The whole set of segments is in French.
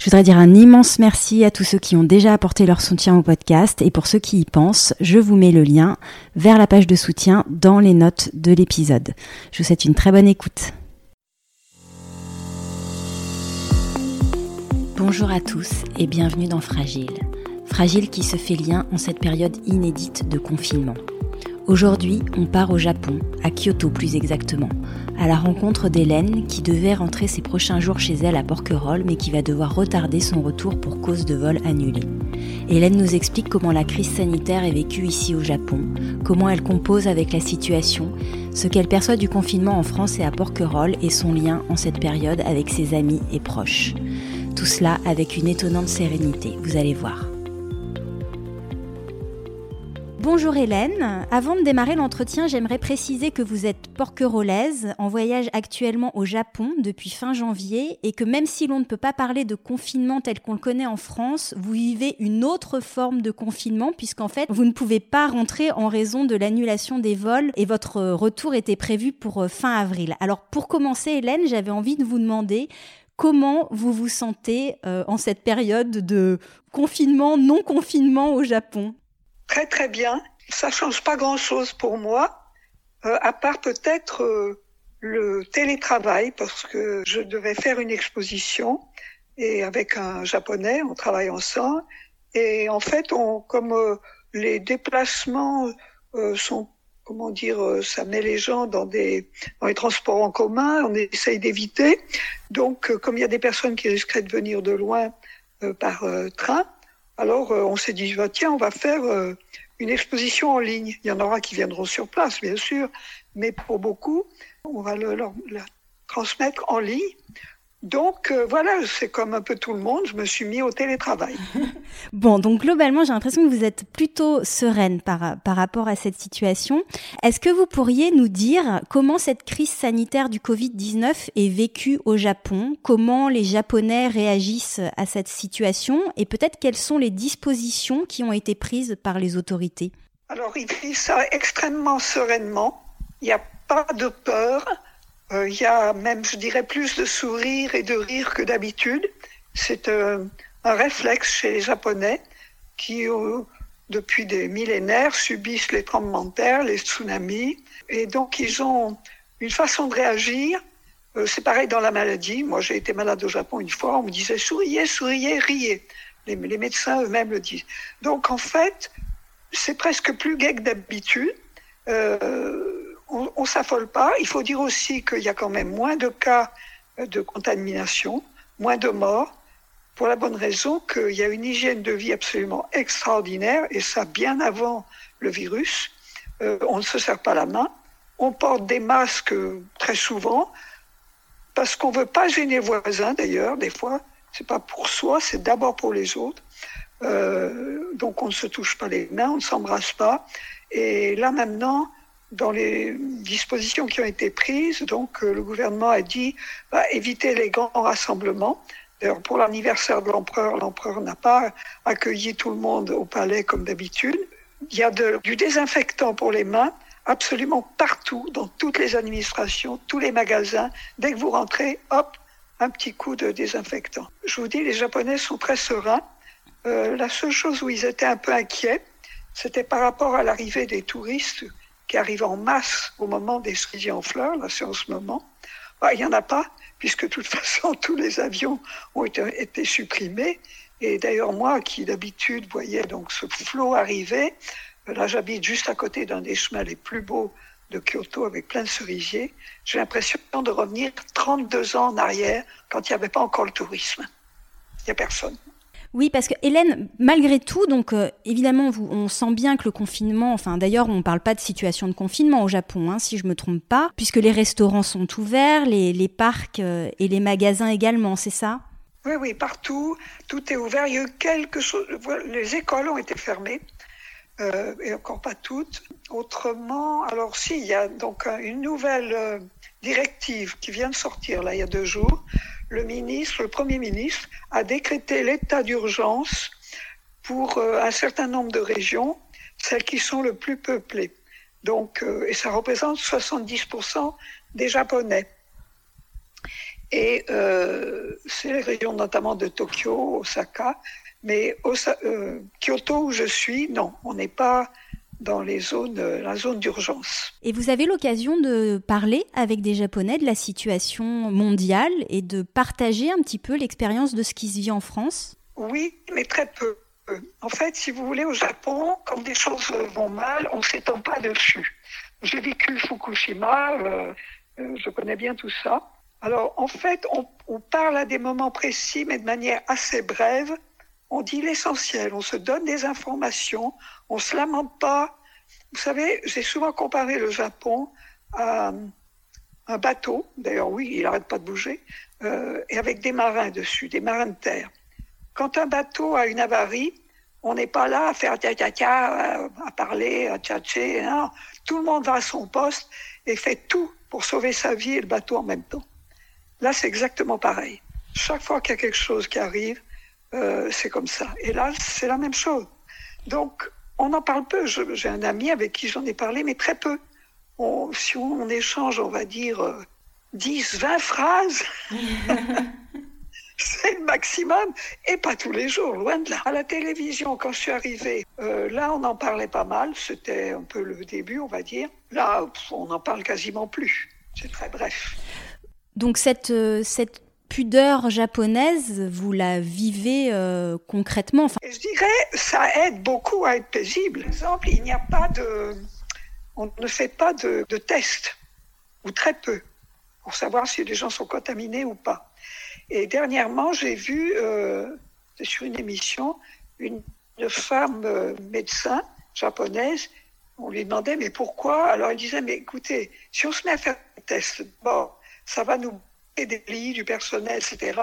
Je voudrais dire un immense merci à tous ceux qui ont déjà apporté leur soutien au podcast et pour ceux qui y pensent, je vous mets le lien vers la page de soutien dans les notes de l'épisode. Je vous souhaite une très bonne écoute. Bonjour à tous et bienvenue dans Fragile. Fragile qui se fait lien en cette période inédite de confinement. Aujourd'hui, on part au Japon, à Kyoto plus exactement, à la rencontre d'Hélène qui devait rentrer ses prochains jours chez elle à Porquerolles mais qui va devoir retarder son retour pour cause de vol annulé. Hélène nous explique comment la crise sanitaire est vécue ici au Japon, comment elle compose avec la situation, ce qu'elle perçoit du confinement en France et à Porquerolles et son lien en cette période avec ses amis et proches. Tout cela avec une étonnante sérénité, vous allez voir. Bonjour Hélène, avant de démarrer l'entretien, j'aimerais préciser que vous êtes porquerolaise, en voyage actuellement au Japon depuis fin janvier et que même si l'on ne peut pas parler de confinement tel qu'on le connaît en France, vous vivez une autre forme de confinement puisqu'en fait vous ne pouvez pas rentrer en raison de l'annulation des vols et votre retour était prévu pour euh, fin avril. Alors pour commencer Hélène, j'avais envie de vous demander comment vous vous sentez euh, en cette période de confinement, non confinement au Japon? Très très bien. Ça change pas grand-chose pour moi, euh, à part peut-être euh, le télétravail, parce que je devais faire une exposition et avec un japonais, on travaille ensemble. Et en fait, on, comme euh, les déplacements sont, comment dire, ça met les gens dans des dans les transports en commun, on essaye d'éviter. Donc, comme il y a des personnes qui risqueraient de venir de loin par train, alors, euh, on s'est dit, bah, tiens, on va faire euh, une exposition en ligne. Il y en aura qui viendront sur place, bien sûr, mais pour beaucoup, on va la transmettre en ligne donc euh, voilà, c'est comme un peu tout le monde, je me suis mis au télétravail. bon, donc globalement, j'ai l'impression que vous êtes plutôt sereine par, par rapport à cette situation. Est-ce que vous pourriez nous dire comment cette crise sanitaire du Covid-19 est vécue au Japon? Comment les Japonais réagissent à cette situation? Et peut-être quelles sont les dispositions qui ont été prises par les autorités? Alors, ils vivent ça extrêmement sereinement. Il n'y a pas de peur. Euh, il y a même, je dirais, plus de sourire et de rire que d'habitude. C'est euh, un réflexe chez les Japonais qui, euh, depuis des millénaires, subissent les tremblements de terre, les tsunamis. Et donc, ils ont une façon de réagir. c'est pareil dans la maladie. Moi, j'ai été malade au Japon une fois. On me disait souriez, souriez, riez. Les, médecins eux-mêmes le disent. Donc, en fait, c'est presque plus gai que d'habitude. On, on s'affole pas. Il faut dire aussi qu'il y a quand même moins de cas de contamination, moins de morts, pour la bonne raison qu'il y a une hygiène de vie absolument extraordinaire, et ça bien avant le virus. Euh, on ne se serre pas la main, on porte des masques très souvent, parce qu'on veut pas gêner voisins d'ailleurs, des fois, c'est pas pour soi, c'est d'abord pour les autres. Euh, donc on ne se touche pas les mains, on ne s'embrasse pas. Et là maintenant, dans les dispositions qui ont été prises, donc euh, le gouvernement a dit bah, éviter les grands rassemblements. D'ailleurs, pour l'anniversaire de l'empereur, l'empereur n'a pas accueilli tout le monde au palais comme d'habitude. Il y a du désinfectant pour les mains absolument partout, dans toutes les administrations, tous les magasins. Dès que vous rentrez, hop, un petit coup de désinfectant. Je vous dis, les Japonais sont très sereins. Euh, la seule chose où ils étaient un peu inquiets, c'était par rapport à l'arrivée des touristes qui arrivent en masse au moment des cerisiers en fleurs, là c'est en ce moment. Bah, il n'y en a pas, puisque de toute façon tous les avions ont été, été supprimés. Et d'ailleurs moi, qui d'habitude voyais donc ce flot arriver, euh, là j'habite juste à côté d'un des chemins les plus beaux de Kyoto avec plein de cerisiers, j'ai l'impression de revenir 32 ans en arrière quand il n'y avait pas encore le tourisme. Il n'y a personne. Oui, parce que Hélène, malgré tout, donc euh, évidemment, on sent bien que le confinement, enfin d'ailleurs, on ne parle pas de situation de confinement au Japon, hein, si je me trompe pas, puisque les restaurants sont ouverts, les, parcs euh, et les magasins également, c'est ça? Oui, oui, partout, tout est ouvert. Il y a eu quelque chose. Les écoles ont été fermées, euh, et encore pas toutes. Autrement, alors si, il y a donc une nouvelle directive qui vient de sortir là il y a deux jours. Le ministre, le premier ministre, a décrété l'état d'urgence pour euh, un certain nombre de régions, celles qui sont le plus peuplées. Donc, euh, et ça représente 70% des Japonais. Et euh, c'est les régions notamment de Tokyo, Osaka, mais Kyoto où je suis, non, on n'est pas dans les zones, euh, la zone d'urgence. Et vous avez l'occasion de parler avec des Japonais de la situation mondiale et de partager un petit peu l'expérience de ce qui se vit en France? Oui, mais très peu. En fait, si vous voulez, au Japon, quand des choses vont mal, on ne s'étend pas dessus. J'ai vécu Fukushima, euh, euh, je connais bien tout ça. Alors, en fait, on, on, parle à des moments précis, mais de manière assez brève. On dit l'essentiel, on se donne des informations, on se lamente pas. Vous savez, j'ai souvent comparé le Japon à un bateau, d'ailleurs oui, il n'arrête pas de bouger, euh, et avec des marins dessus, des marins de terre. Quand un bateau a une avarie, on n'est pas là à faire tia tia tia, à parler, à tchatcher. Non. Tout le monde va à son poste et fait tout pour sauver sa vie et le bateau en même temps. Là, c'est exactement pareil. Chaque fois qu'il y a quelque chose qui arrive, euh, c'est comme ça. Et là, c'est la même chose. Donc, on en parle peu. J'ai un ami avec qui j'en ai parlé, mais très peu. On, si on, on, échange, on va dire, euh, 10, 20 phrases. c'est le maximum, et pas tous les jours, loin de là. À la télévision, quand je suis arrivée, euh, là, on en parlait pas mal, c'était un peu le début, on va dire. Là, on n'en parle quasiment plus. C'est très bref. Donc cette, euh, cette pudeur japonaise, vous la vivez euh, concrètement. Je dirais, ça aide beaucoup à être paisible. Par exemple, il n'y a pas de... On ne fait pas de, tests, ou très peu, pour savoir si les gens sont contaminés ou pas. Et dernièrement, j'ai vu euh, sur une émission une, une femme euh, médecin japonaise. On lui demandait mais pourquoi? Alors elle disait mais écoutez, si on se met à faire des tests, bon, ça va nous des lits, du personnel, etc.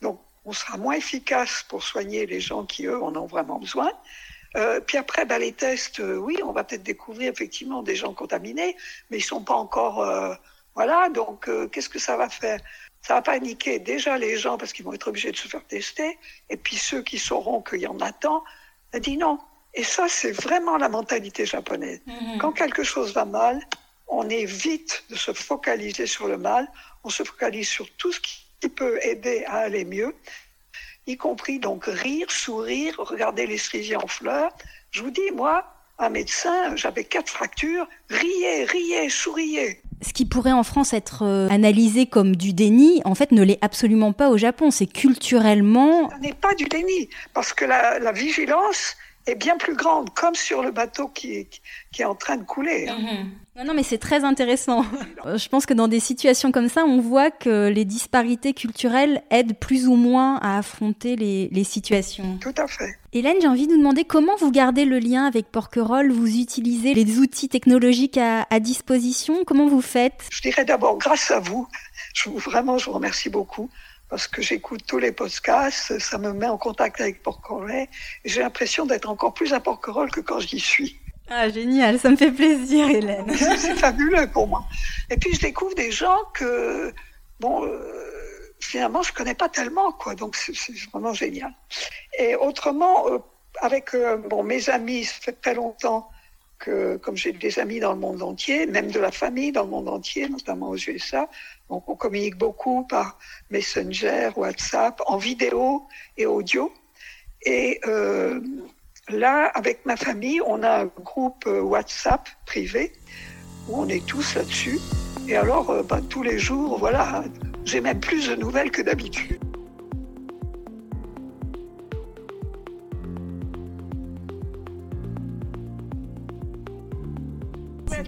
Donc on sera moins efficace pour soigner les gens qui eux en ont vraiment besoin. Euh, puis après, bah, les tests, euh, oui, on va peut-être découvrir effectivement des gens contaminés, mais ils sont pas encore, euh, voilà. Donc qu'est-ce que ça va faire? Ça va paniquer déjà les gens parce qu'ils vont être obligés de se faire tester, et puis ceux qui sauront qu'il y en a tant, a dit non. Et ça, c'est vraiment la mentalité japonaise. Mmh. Quand quelque chose va mal, on évite de se focaliser sur le mal, on se focalise sur tout ce qui peut aider à aller mieux, y compris donc rire, sourire, regarder les cerisiers en fleurs. Je vous dis, moi, un médecin, j'avais quatre fractures, riez, riez, souriez ce qui pourrait en France être euh, analysé comme du déni, en fait, ne l'est absolument pas au Japon. C'est culturellement. Ce n'est pas du déni, parce que la, la, vigilance est bien plus grande, comme sur le bateau qui, qui est en train de couler. Hein. Mmh. Non, non, mais c'est très intéressant. Je pense que dans des situations comme ça, on voit que les disparités culturelles aident plus ou moins à affronter les, les situations. Tout à fait. Hélène, j'ai envie de vous demander comment vous gardez le lien avec Porquerolles? Vous utilisez les outils technologiques à, à disposition? Comment vous faites? Je dirais d'abord grâce à vous. Je vous, vraiment, je vous remercie beaucoup parce que j'écoute tous les podcasts, ça me met en contact avec Porquerolles. J'ai l'impression d'être encore plus à Porquerolles que quand j'y suis. Ah, génial, ça me fait plaisir, Hélène. C'est fabuleux pour moi. Et puis, je découvre des gens que, bon, euh, finalement, je connais pas tellement, quoi. Donc, c'est vraiment génial. Et autrement, euh, avec euh, bon, mes amis, ça fait très longtemps comme j'ai des amis dans le monde entier, même de la famille dans le monde entier, notamment aux USA, donc on communique beaucoup par Messenger, WhatsApp, en vidéo et audio. Et euh, Là, avec ma famille, on a un groupe euh, WhatsApp privé où on est tous là-dessus. Et alors, euh, bah, tous les jours, voilà, j'ai même plus de nouvelles que d'habitude.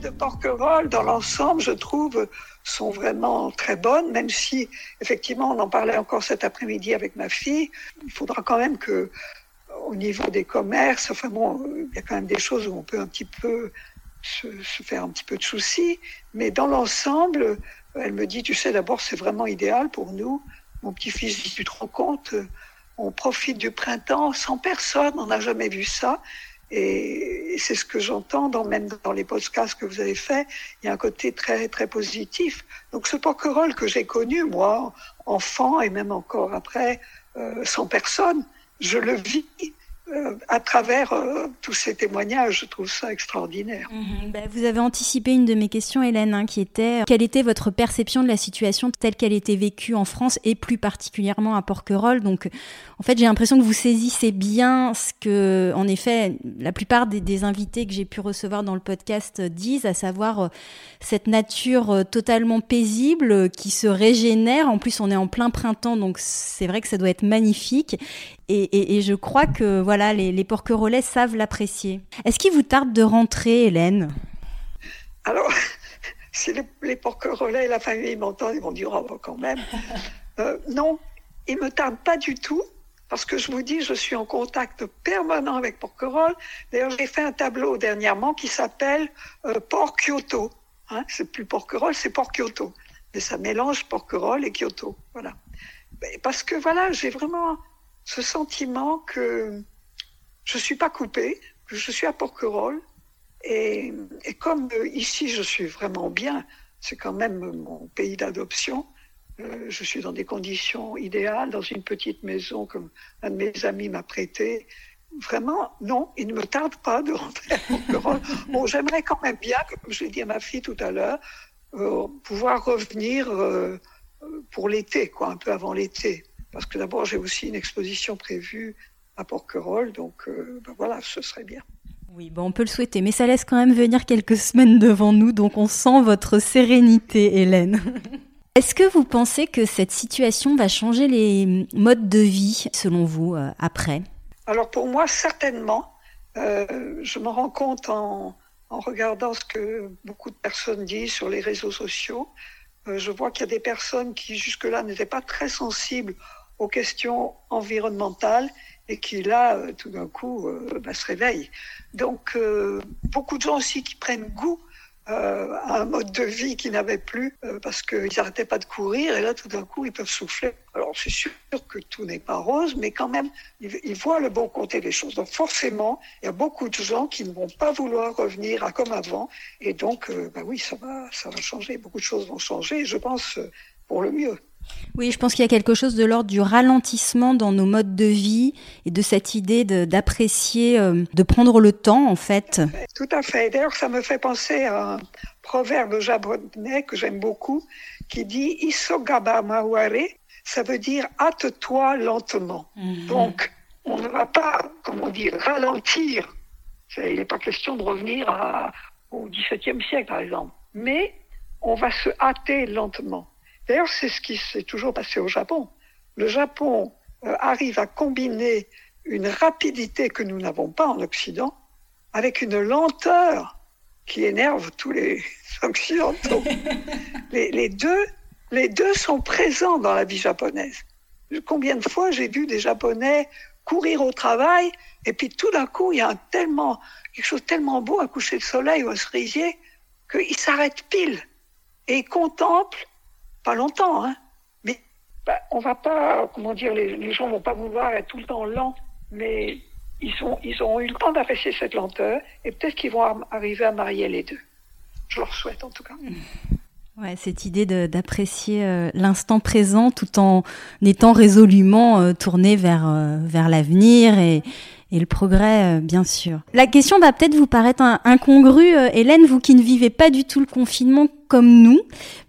De Porquerolles, dans l'ensemble, je trouve, sont vraiment très bonnes, même si, effectivement, on en parlait encore cet après-midi avec ma fille. Il faudra quand même que au niveau des commerces, enfin bon, il y a quand même des choses où on peut un petit peu se, se faire un petit peu de soucis, mais dans l'ensemble, elle me dit, tu sais, d'abord, c'est vraiment idéal pour nous mon petit-fils dit, tu te rends compte, on profite du printemps sans personne, on n'a jamais vu ça. Et c'est ce que j'entends dans, même dans les podcasts que vous avez faits. Il y a un côté très, très positif. Donc ce porquerolles que j'ai connu, moi, enfant et même encore après, euh, sans personne, je le vis euh, à travers euh, tous ces témoignages. Je trouve ça extraordinaire. Mhm. Bah, vous avez anticipé une de mes questions, Hélène, hein, qui était quelle était votre perception de la situation telle qu'elle était vécue en France et plus particulièrement à Porquerolles? Donc, en fait, j'ai l'impression que vous saisissez bien ce que, en effet, la plupart des, invités que j'ai pu recevoir dans le podcast disent, à savoir euh, cette nature totalement paisible qui se régénère. En plus, on est en plein printemps, donc c'est vrai que ça doit être magnifique. Et, je crois que voilà, les, les porquerolais savent l'apprécier. Est-ce qu'il vous tarde de rentrer, Hélène? Alors, si les, les porquerolais et la famille m'entendent, ils vont dire oh, quand même. Euh, non, il me tarde pas du tout. Parce que je vous dis, je suis en contact permanent avec Porquerolles. D'ailleurs, j'ai fait un tableau dernièrement qui s'appelle euh, Port Kyoto. Hein, c'est plus Porquerolles, c'est Port Kyoto. Mais ça mélange Porquerolles et Kyoto. Voilà. Parce que voilà, j'ai vraiment ce sentiment que je suis pas coupée, que je suis à Porquerolles. Et, et comme euh, ici, je suis vraiment bien, c'est quand même mon pays d'adoption. Euh, je suis dans des conditions idéales, dans une petite maison comme un de mes amis m'a prêté. Vraiment, non, il ne me tarde pas de rentrer à Porquerolles. Bon, j'aimerais quand même bien, comme je l'ai dit à ma fille tout à l'heure, euh, pouvoir revenir pour l'été, quoi, un peu avant l'été. Parce que d'abord, j'ai aussi une exposition prévue à Porquerolles, donc euh, ben voilà, ce serait bien. Oui, bon, on peut le souhaiter, mais ça laisse quand même venir quelques semaines devant nous, donc on sent votre sérénité, Hélène. Est-ce que vous pensez que cette situation va changer les modes de vie, selon vous, euh, après? Alors pour moi, certainement. Euh, je me rends compte en, en, regardant ce que beaucoup de personnes disent sur les réseaux sociaux. je vois qu'il y a des personnes qui jusque-là n'étaient pas très sensibles aux questions environnementales et qui là, euh, tout d'un coup, euh, bah, se réveillent. Donc, euh, beaucoup de gens aussi qui prennent goût à un mode de vie qu'ils n'avaient plus parce qu'ils n'arrêtaient pas de courir et là, tout d'un coup, ils peuvent souffler. Alors, c'est sûr que tout n'est pas rose, mais quand même, ils, voient le bon côté des choses. Donc, forcément, il y a beaucoup de gens qui ne vont pas vouloir revenir à comme avant. Et donc, bah oui, ça va, ça va changer. Beaucoup de choses vont changer, je pense, pour le mieux. Oui, je pense qu'il y a quelque chose de l'ordre du ralentissement dans nos modes de vie et de cette idée d'apprécier, euh, de, prendre le temps en fait. Tout à fait. D'ailleurs, ça me fait penser à un proverbe japonais que j'aime beaucoup qui dit Isogaba Maware, ça veut dire hâte-toi lentement. Mhm. Donc, on ne va pas, comment dire, ralentir. Il n'est pas question de revenir au XVIIe siècle, par exemple. Mais on va se hâter lentement. D'ailleurs, c'est ce qui s'est toujours passé au Japon. Le Japon euh, arrive à combiner une rapidité que nous n'avons pas en Occident avec une lenteur qui énerve tous les occidentaux. les, deux, les deux sont présents dans la vie japonaise. Combien de fois j'ai vu des Japonais courir au travail et puis tout d'un coup il y a un tellement quelque chose tellement beau à coucher de soleil ou à cerisier qu'ils s'arrêtent pile et ils contemplent pas longtemps, hein. Mais bah, on va pas, comment dire, les, les gens vont pas vouloir être tout le temps lents, mais ils, sont, ils ont eu le temps d'apprécier cette lenteur et peut-être qu'ils vont arriver à marier les deux. Je leur souhaite en tout cas. Ouais, cette idée d'apprécier euh, l'instant présent tout en étant résolument euh, tourné vers, euh, vers l'avenir et, et le progrès, euh, bien sûr. La question va peut-être vous paraître incongrue, euh, Hélène, vous qui ne vivez pas du tout le confinement comme nous,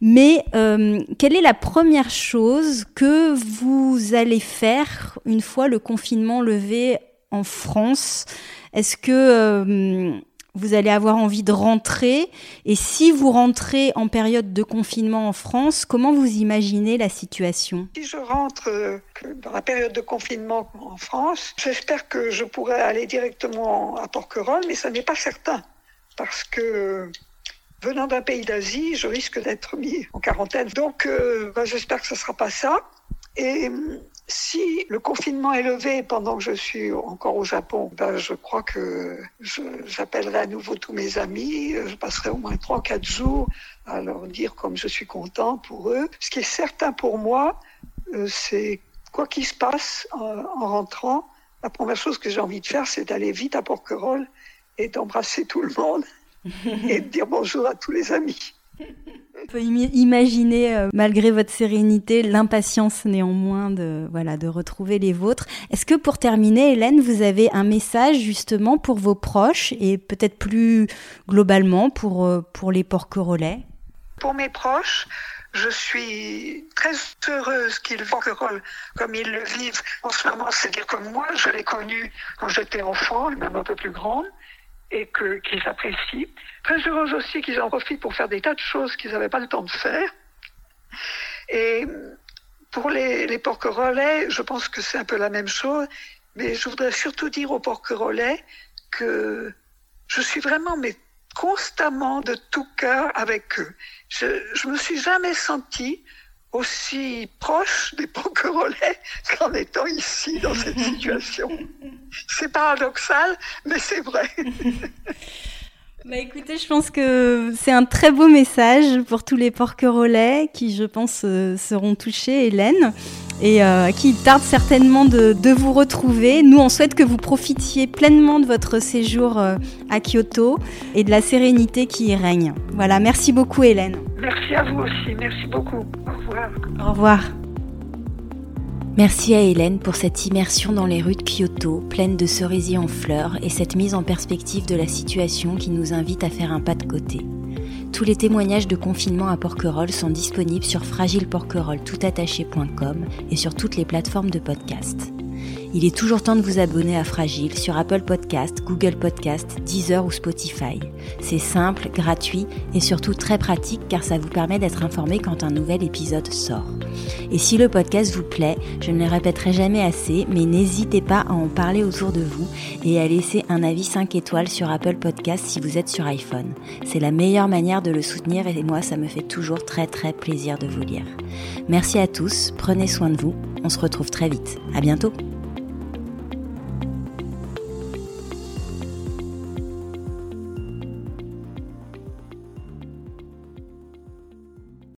mais euh, quelle est la première chose que vous allez faire une fois le confinement levé en France? Est-ce que vous allez avoir envie de rentrer. Et si vous rentrez en période de confinement en France, comment vous imaginez la situation? Si je rentre euh, dans la période de confinement en France, j'espère que je pourrai aller directement à Porquerolles, mais ça n'est pas certain. Parce que venant d'un pays d'Asie, je risque d'être mis en quarantaine. Donc, euh, ben, j'espère que ce ne sera pas ça. Et si le confinement est levé pendant que je suis encore au Japon, ben je crois que j'appellerai à nouveau tous mes amis. Je passerai au moins trois, quatre jours à leur dire comme je suis content pour eux. Ce qui est certain pour moi, euh, c'est quoi qu'il se passe en, rentrant, la première chose que j'ai envie de faire, c'est d'aller vite à Porquerolles et d'embrasser tout le monde et de dire bonjour à tous les amis. On peut imaginer, euh, malgré votre sérénité, l'impatience néanmoins de, voilà, de retrouver les vôtres. Est-ce que pour terminer, Hélène, vous avez un message justement pour vos proches et peut-être plus globalement pour, euh, pour les porquerolais Pour mes proches, je suis très heureuse qu'ils porquerolles comme ils le vivent en ce moment. C'est-à-dire comme moi, je l'ai connu quand j'étais enfant, même un peu plus grande et qu'ils apprécient. Très heureuse aussi qu'ils en profitent pour faire des tas de choses qu'ils n'avaient pas le temps de faire. Et pour les, les relais, je pense que c'est un peu la même chose, mais je voudrais surtout dire aux relais que je suis vraiment mais constamment de tout cœur avec eux. Je, je me suis jamais sentie aussi proche des relais qu'en étant ici dans cette situation. C'est paradoxal, mais c'est vrai. Bah écoutez, je pense que c'est un très beau message pour tous les porquerolais qui, je pense, euh, seront touchés, Hélène, et euh, qui tardent certainement de, de, vous retrouver. Nous, on souhaite que vous profitiez pleinement de votre séjour euh, à Kyoto et de la sérénité qui y règne. Voilà, merci beaucoup, Hélène. Merci à vous aussi, merci beaucoup. Au revoir. Au revoir. Merci à Hélène pour cette immersion dans les rues de Kyoto, pleine de cerisiers en fleurs, et cette mise en perspective de la situation qui nous invite à faire un pas de côté. Tous les témoignages de confinement à Porquerolles sont disponibles sur fragileporquerolles.toutattaché.com et sur toutes les plateformes de podcast. Il est toujours temps de vous abonner à Fragile sur Apple Podcast, Google Podcast, Deezer ou Spotify. C'est simple, gratuit et surtout très pratique car ça vous permet d'être informé quand un nouvel épisode sort. Et si le podcast vous plaît, je ne le répéterai jamais assez, mais n'hésitez pas à en parler autour de vous et à laisser un avis 5 étoiles sur Apple Podcast si vous êtes sur iPhone. C'est la meilleure manière de le soutenir et moi ça me fait toujours très très plaisir de vous lire. Merci à tous, prenez soin de vous, on se retrouve très vite. À bientôt!